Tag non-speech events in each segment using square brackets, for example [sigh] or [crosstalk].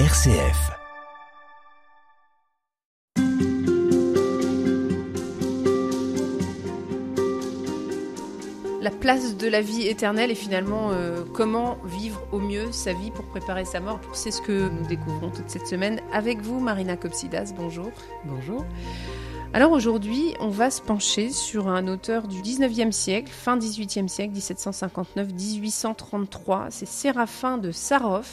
RCF. La place de la vie éternelle et finalement euh, comment vivre au mieux sa vie pour préparer sa mort. C'est ce que nous découvrons toute cette semaine avec vous, Marina Kopsidas. Bonjour. Bonjour. Alors aujourd'hui, on va se pencher sur un auteur du 19e siècle, fin 18e siècle, 1759-1833. C'est Séraphin de Sarov.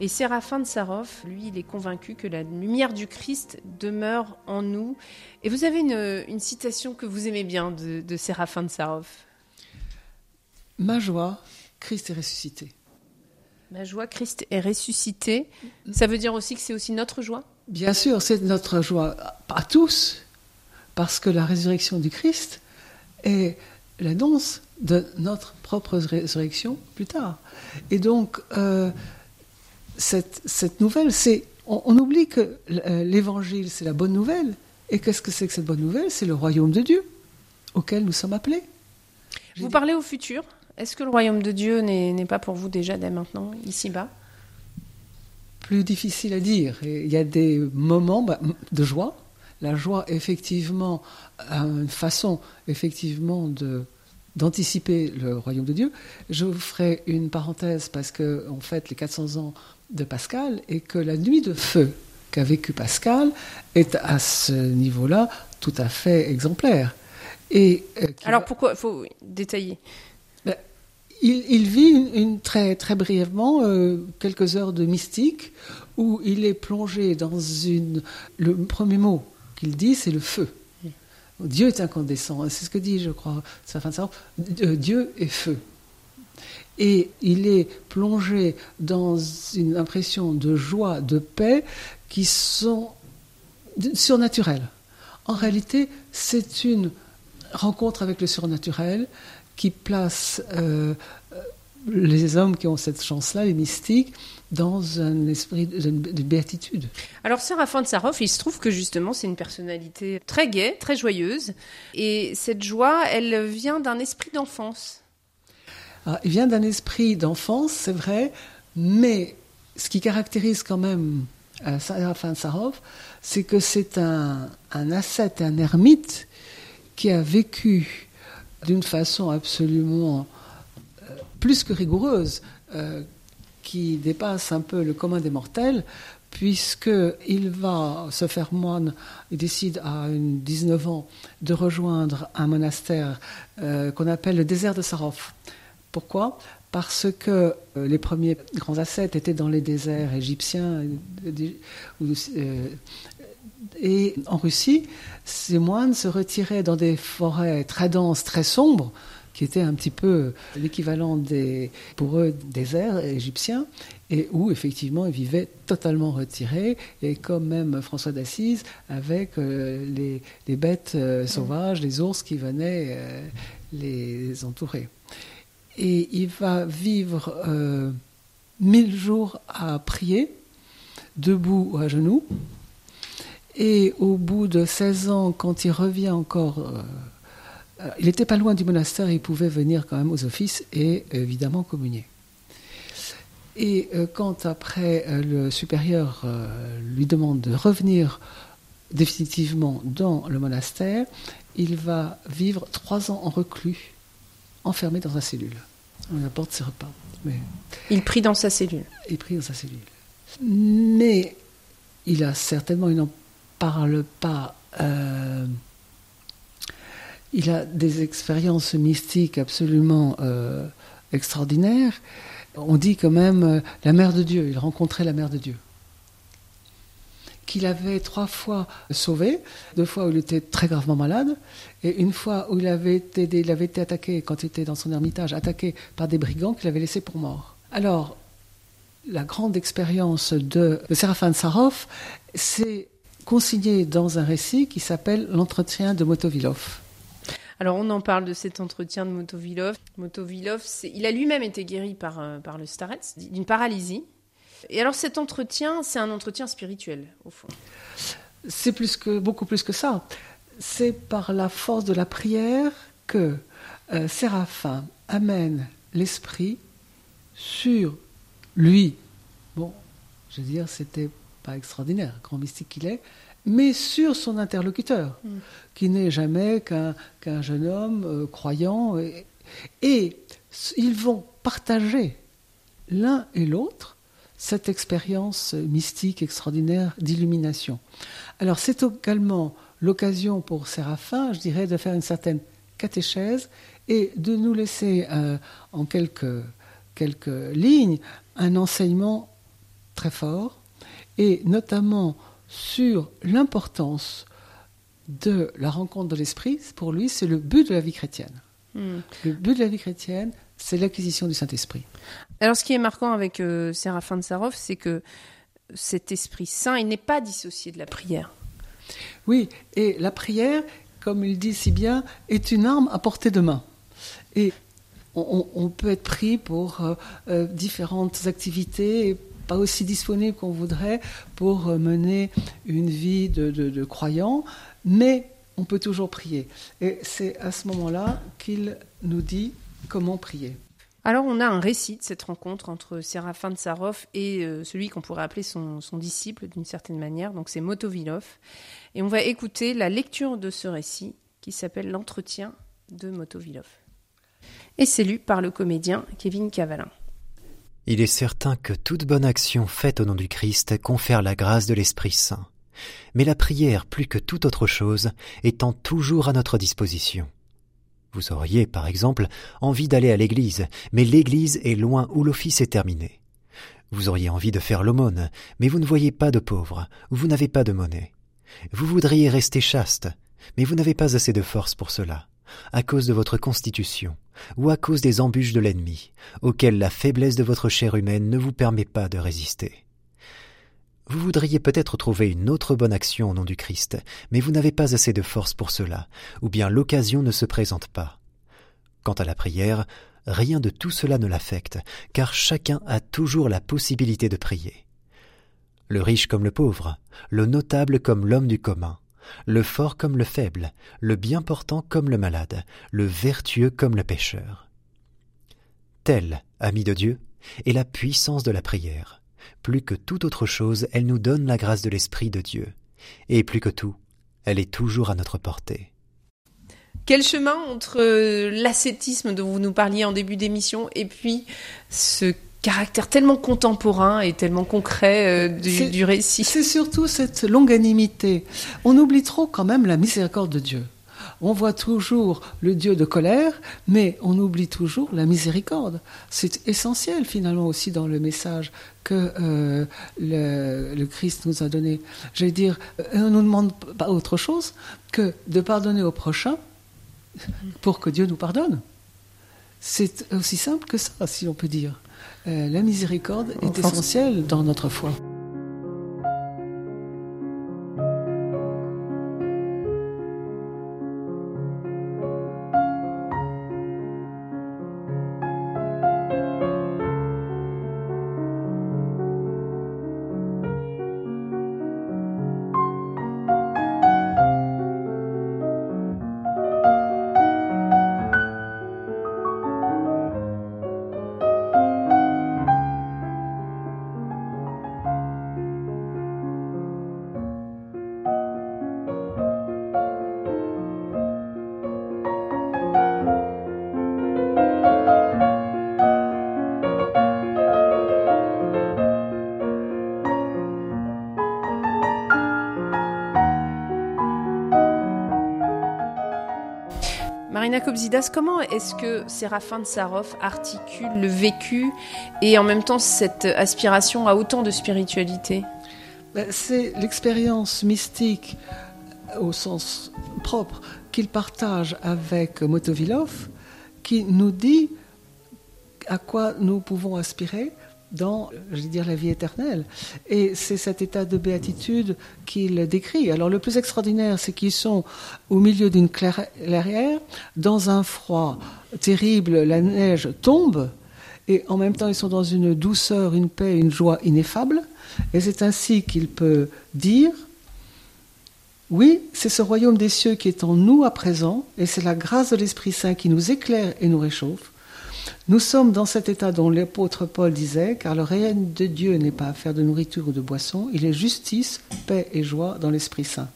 Et Séraphin de Sarov, lui, il est convaincu que la lumière du Christ demeure en nous. Et vous avez une, une citation que vous aimez bien de, de Séraphin de Sarov. Ma joie, Christ est ressuscité. Ma joie, Christ est ressuscité. Ça veut dire aussi que c'est aussi notre joie? Bien sûr, c'est notre joie, pas tous, parce que la résurrection du Christ est l'annonce de notre propre résurrection plus tard. Et donc, euh, cette, cette, nouvelle, c'est. On, on, oublie que l'évangile, c'est la bonne nouvelle. Et qu'est-ce que c'est que cette bonne nouvelle? C'est le royaume de Dieu auquel nous sommes appelés. Vous parlez au futur Est-ce que le royaume de Dieu n'est pas pour vous déjà dès maintenant, ici-bas? Plus difficile à dire. Il y a des moments bah, de joie, la joie, effectivement, a une façon, effectivement, de d'anticiper le royaume de Dieu. Je vous ferai une parenthèse parce que on fête les 400 ans de Pascal et que la nuit de feu qu'a vécu Pascal est à ce niveau-là tout à fait exemplaire. Et euh, alors pourquoi faut détailler ben, il, il, vit une, une, très très brièvement euh, quelques heures de mystique où il est plongé dans une le premier mot qu'il dit, c'est le feu. Dieu est incandescent. C'est ce que dit, je crois, sa fin de ça. Dieu est feu. Et il est plongé dans une impression de joie, de paix, qui sont surnaturelles. En réalité, c'est une rencontre avec le surnaturel qui place euh, les hommes qui ont cette chance-là, les mystiques, dans un esprit de, de béatitude. Alors, de Sarov, il se trouve que justement, c'est une personnalité très gaie, très joyeuse. Et cette joie, elle vient d'un esprit d'enfance. Alors, il vient d'un esprit d'enfance, c'est vrai, mais ce qui caractérise quand même euh, Sarov, c'est que c'est un, un ascète, un ermite qui a vécu d'une façon absolument euh, plus que rigoureuse. Euh, qui dépasse un peu le commun des mortels, puisqu'il va se faire moine, il décide à 19 ans de rejoindre un monastère euh, qu'on appelle le désert de Sarov. Pourquoi? Parce que euh, les premiers grands ascètes étaient dans les déserts égyptiens euh, et en Russie, ces moines se retiraient dans des forêts très denses, très sombres, qui était un petit peu l'équivalent des, pour eux, déserts égyptiens, et où effectivement ils vivaient totalement retirés, et comme même François d'Assise, avec euh, les, les, bêtes euh, sauvages, les ours qui venaient euh, les entourer. Et il va vivre mille jours à prier, debout ou à genoux, et au bout de 16 ans, quand il revient encore il n'était pas loin du monastère, il pouvait venir quand même aux offices et évidemment communier. Et euh, quand après euh, le supérieur lui demande de revenir définitivement dans le monastère, il va vivre trois ans en reclus, enfermé dans sa cellule. On apporte ses repas. Mais il prie dans sa cellule. Il prie dans sa cellule. Mais il a certainement, il n'en parle pas. Euh, il a des expériences mystiques absolument euh, extraordinaires. On dit quand même euh, la mère de Dieu, il rencontrait la mère de Dieu. Qu'il avait trois fois sauvé, deux fois où il était très gravement malade, et une fois où il avait été, il avait été attaqué, quand il était dans son ermitage, attaqué par des brigands qu'il avait laissés pour mort. Alors, la grande expérience de, de Séraphin de Sarov, c'est consigné dans un récit qui s'appelle L'entretien de Motovilov. Alors on en parle de cet entretien de Motovilov. Motovilov, il a lui-même été guéri par, euh, par le starets d'une paralysie. Et alors cet entretien, c'est un entretien spirituel, au fond. C'est plus que, beaucoup plus que ça. C'est par la force de la prière que euh, Séraphin amène l'esprit sur lui. Bon, je veux dire, c'était pas extraordinaire, grand mystique qu'il est, mais sur son interlocuteur, mm. qui n'est jamais qu'un jeune homme euh, croyant. et, ils vont partager l'un et l'autre cette expérience mystique extraordinaire d'illumination. Alors c'est également l'occasion pour Séraphin, je dirais, de faire une certaine catéchèse et de nous laisser euh, en quelques, quelques lignes un enseignement très fort, et notamment sur l'importance de la rencontre de l'esprit. Pour lui, c'est le but de la vie chrétienne. Hmm. Le but de la vie chrétienne, c'est l'acquisition du Saint-Esprit. Alors, ce qui est marquant avec euh, Séraphin de Sarov, c'est que cet Esprit Saint, il n'est pas dissocié de la prière. Oui, et la prière, comme il dit si bien, est une arme à portée de main. Et on, peut être pris pour euh, euh, différentes activités, pas aussi disponible qu'on voudrait pour mener une vie de, croyant, mais on peut toujours prier. Et c'est à ce moment-là qu'il nous dit comment prier. Alors on a un récit de cette rencontre entre Séraphin de Sarov et euh, celui qu'on pourrait appeler son, disciple d'une certaine manière, donc c'est Motovilov. Et on va écouter la lecture de ce récit qui s'appelle L'entretien de Motovilov. Et c'est lu par le comédien Kevin Cavalin. Il est certain que toute bonne action faite au nom du Christ confère la grâce de l'Esprit Saint. Mais la prière, plus que toute autre chose, étant toujours à notre disposition. Vous auriez, par exemple, envie d'aller à l'église, mais l'église est loin où l'office est terminé. Vous auriez envie de faire l'aumône, mais vous ne voyez pas de pauvres, ou vous n'avez pas de monnaie. Vous voudriez rester chaste, mais vous n'avez pas assez de force pour cela, à cause de votre constitution, ou à cause des embûches de l'ennemi, auxquelles la faiblesse de votre chair humaine ne vous permet pas de résister. Vous voudriez peut-être trouver une autre bonne action au nom du Christ, mais vous n'avez pas assez de force pour cela, ou bien l'occasion ne se présente pas. Quant à la prière, rien de tout cela ne l'affecte, car chacun a toujours la possibilité de prier. Le riche comme le pauvre, le notable comme l'homme du commun, le fort comme le faible, le bien portant comme le malade, le vertueux comme le pécheur. Telle, ami de Dieu, est la puissance de la prière. Plus que toute autre chose, elle nous donne la grâce de l'Esprit de Dieu. Et plus que tout, elle est toujours à notre portée. Quel chemin entre euh, l'ascétisme dont vous nous parliez en début d'émission et puis ce caractère tellement contemporain et tellement concret euh, du, du récit C'est surtout cette longanimité. On oublie trop quand même la miséricorde de Dieu. On voit toujours le Dieu de colère, mais on oublie toujours la miséricorde. C'est essentiel finalement aussi dans le message que euh, le, Christ nous a donné. Je veux dire, euh, on ne nous demande pas autre chose que de pardonner au prochain pour que Dieu nous pardonne. C'est aussi simple que ça, si on peut dire. Euh, la miséricorde est essentielle dans notre foi. Marina Kobzidas, comment est-ce que Séraphin de Sarov articule le vécu et en même temps cette aspiration à autant de spiritualité? Ben, C'est l'expérience mystique au sens propre qu'il partage avec Motovilov qui nous dit à quoi nous pouvons aspirer dans, je vais dire, la vie éternelle. Et c'est cet état de béatitude qu'il décrit. Alors le plus extraordinaire, c'est qu'ils sont au milieu d'une clairière, dans un froid terrible, la neige tombe, et en même temps ils sont dans une douceur, une paix, une joie ineffable. Et c'est ainsi qu'il peut dire, oui, c'est ce royaume des cieux qui est en nous à présent, et c'est la grâce de l'Esprit Saint qui nous éclaire et nous réchauffe. Nous sommes dans cet état dont l'apôtre Paul disait, car le règne de Dieu n'est pas affaire de nourriture ou de boisson, il est justice, paix et joie dans l'Esprit Saint.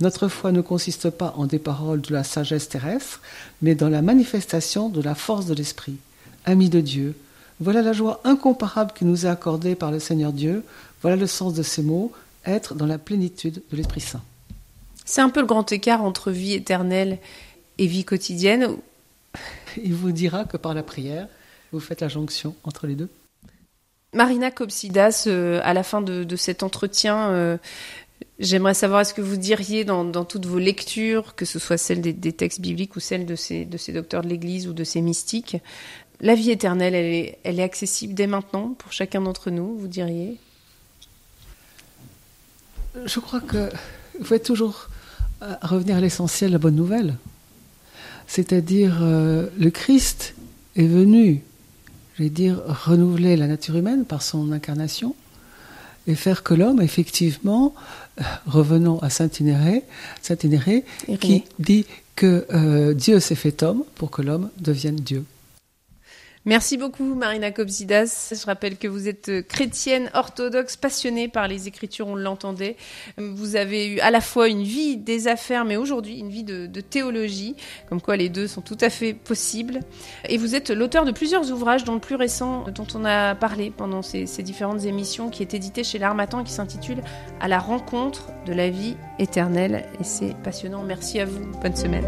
Notre foi ne consiste pas en des paroles de la sagesse terrestre, mais dans la manifestation de la force de l'Esprit. Amis de Dieu, voilà la joie incomparable qui nous est accordée par le Seigneur Dieu, voilà le sens de ces mots, être dans la plénitude de l'Esprit Saint. C'est un peu le grand écart entre vie éternelle et vie quotidienne. [laughs] Il vous dira que par la prière, vous faites la jonction entre les deux. Marina Kopsidas, euh, à la fin de, cet entretien, euh, j'aimerais savoir est-ce que vous diriez dans, toutes vos lectures, que ce soit celles des, textes bibliques ou celles de ces, de ces docteurs de l'Église ou de ces mystiques, la vie éternelle, elle est, elle est accessible dès maintenant pour chacun d'entre nous, vous diriez? Je crois que vous faut toujours euh, revenir à l'essentiel, la bonne nouvelle. C'est-à-dire, euh, le Christ est venu, je vais dire, renouveler la nature humaine par son incarnation et faire que l'homme, effectivement, euh, revenons à Saint-Inéré, Saint qui dit que Dieu s'est fait homme pour que l'homme devienne Dieu. Merci beaucoup Marina Kobzidas. Je rappelle que vous êtes euh, chrétienne orthodoxe passionnée par les écritures, on l'entendait. Vous avez eu à la fois une vie des affaires, mais aujourd'hui une vie de, théologie, comme quoi les deux sont tout à fait possibles. Et vous êtes l'auteur de plusieurs ouvrages, dont le plus récent dont on a parlé pendant ces, différentes émissions, qui est édité chez l'Armatan et qui s'intitule À la rencontre de la vie éternelle. Et c'est passionnant. Merci à vous. Bonne semaine.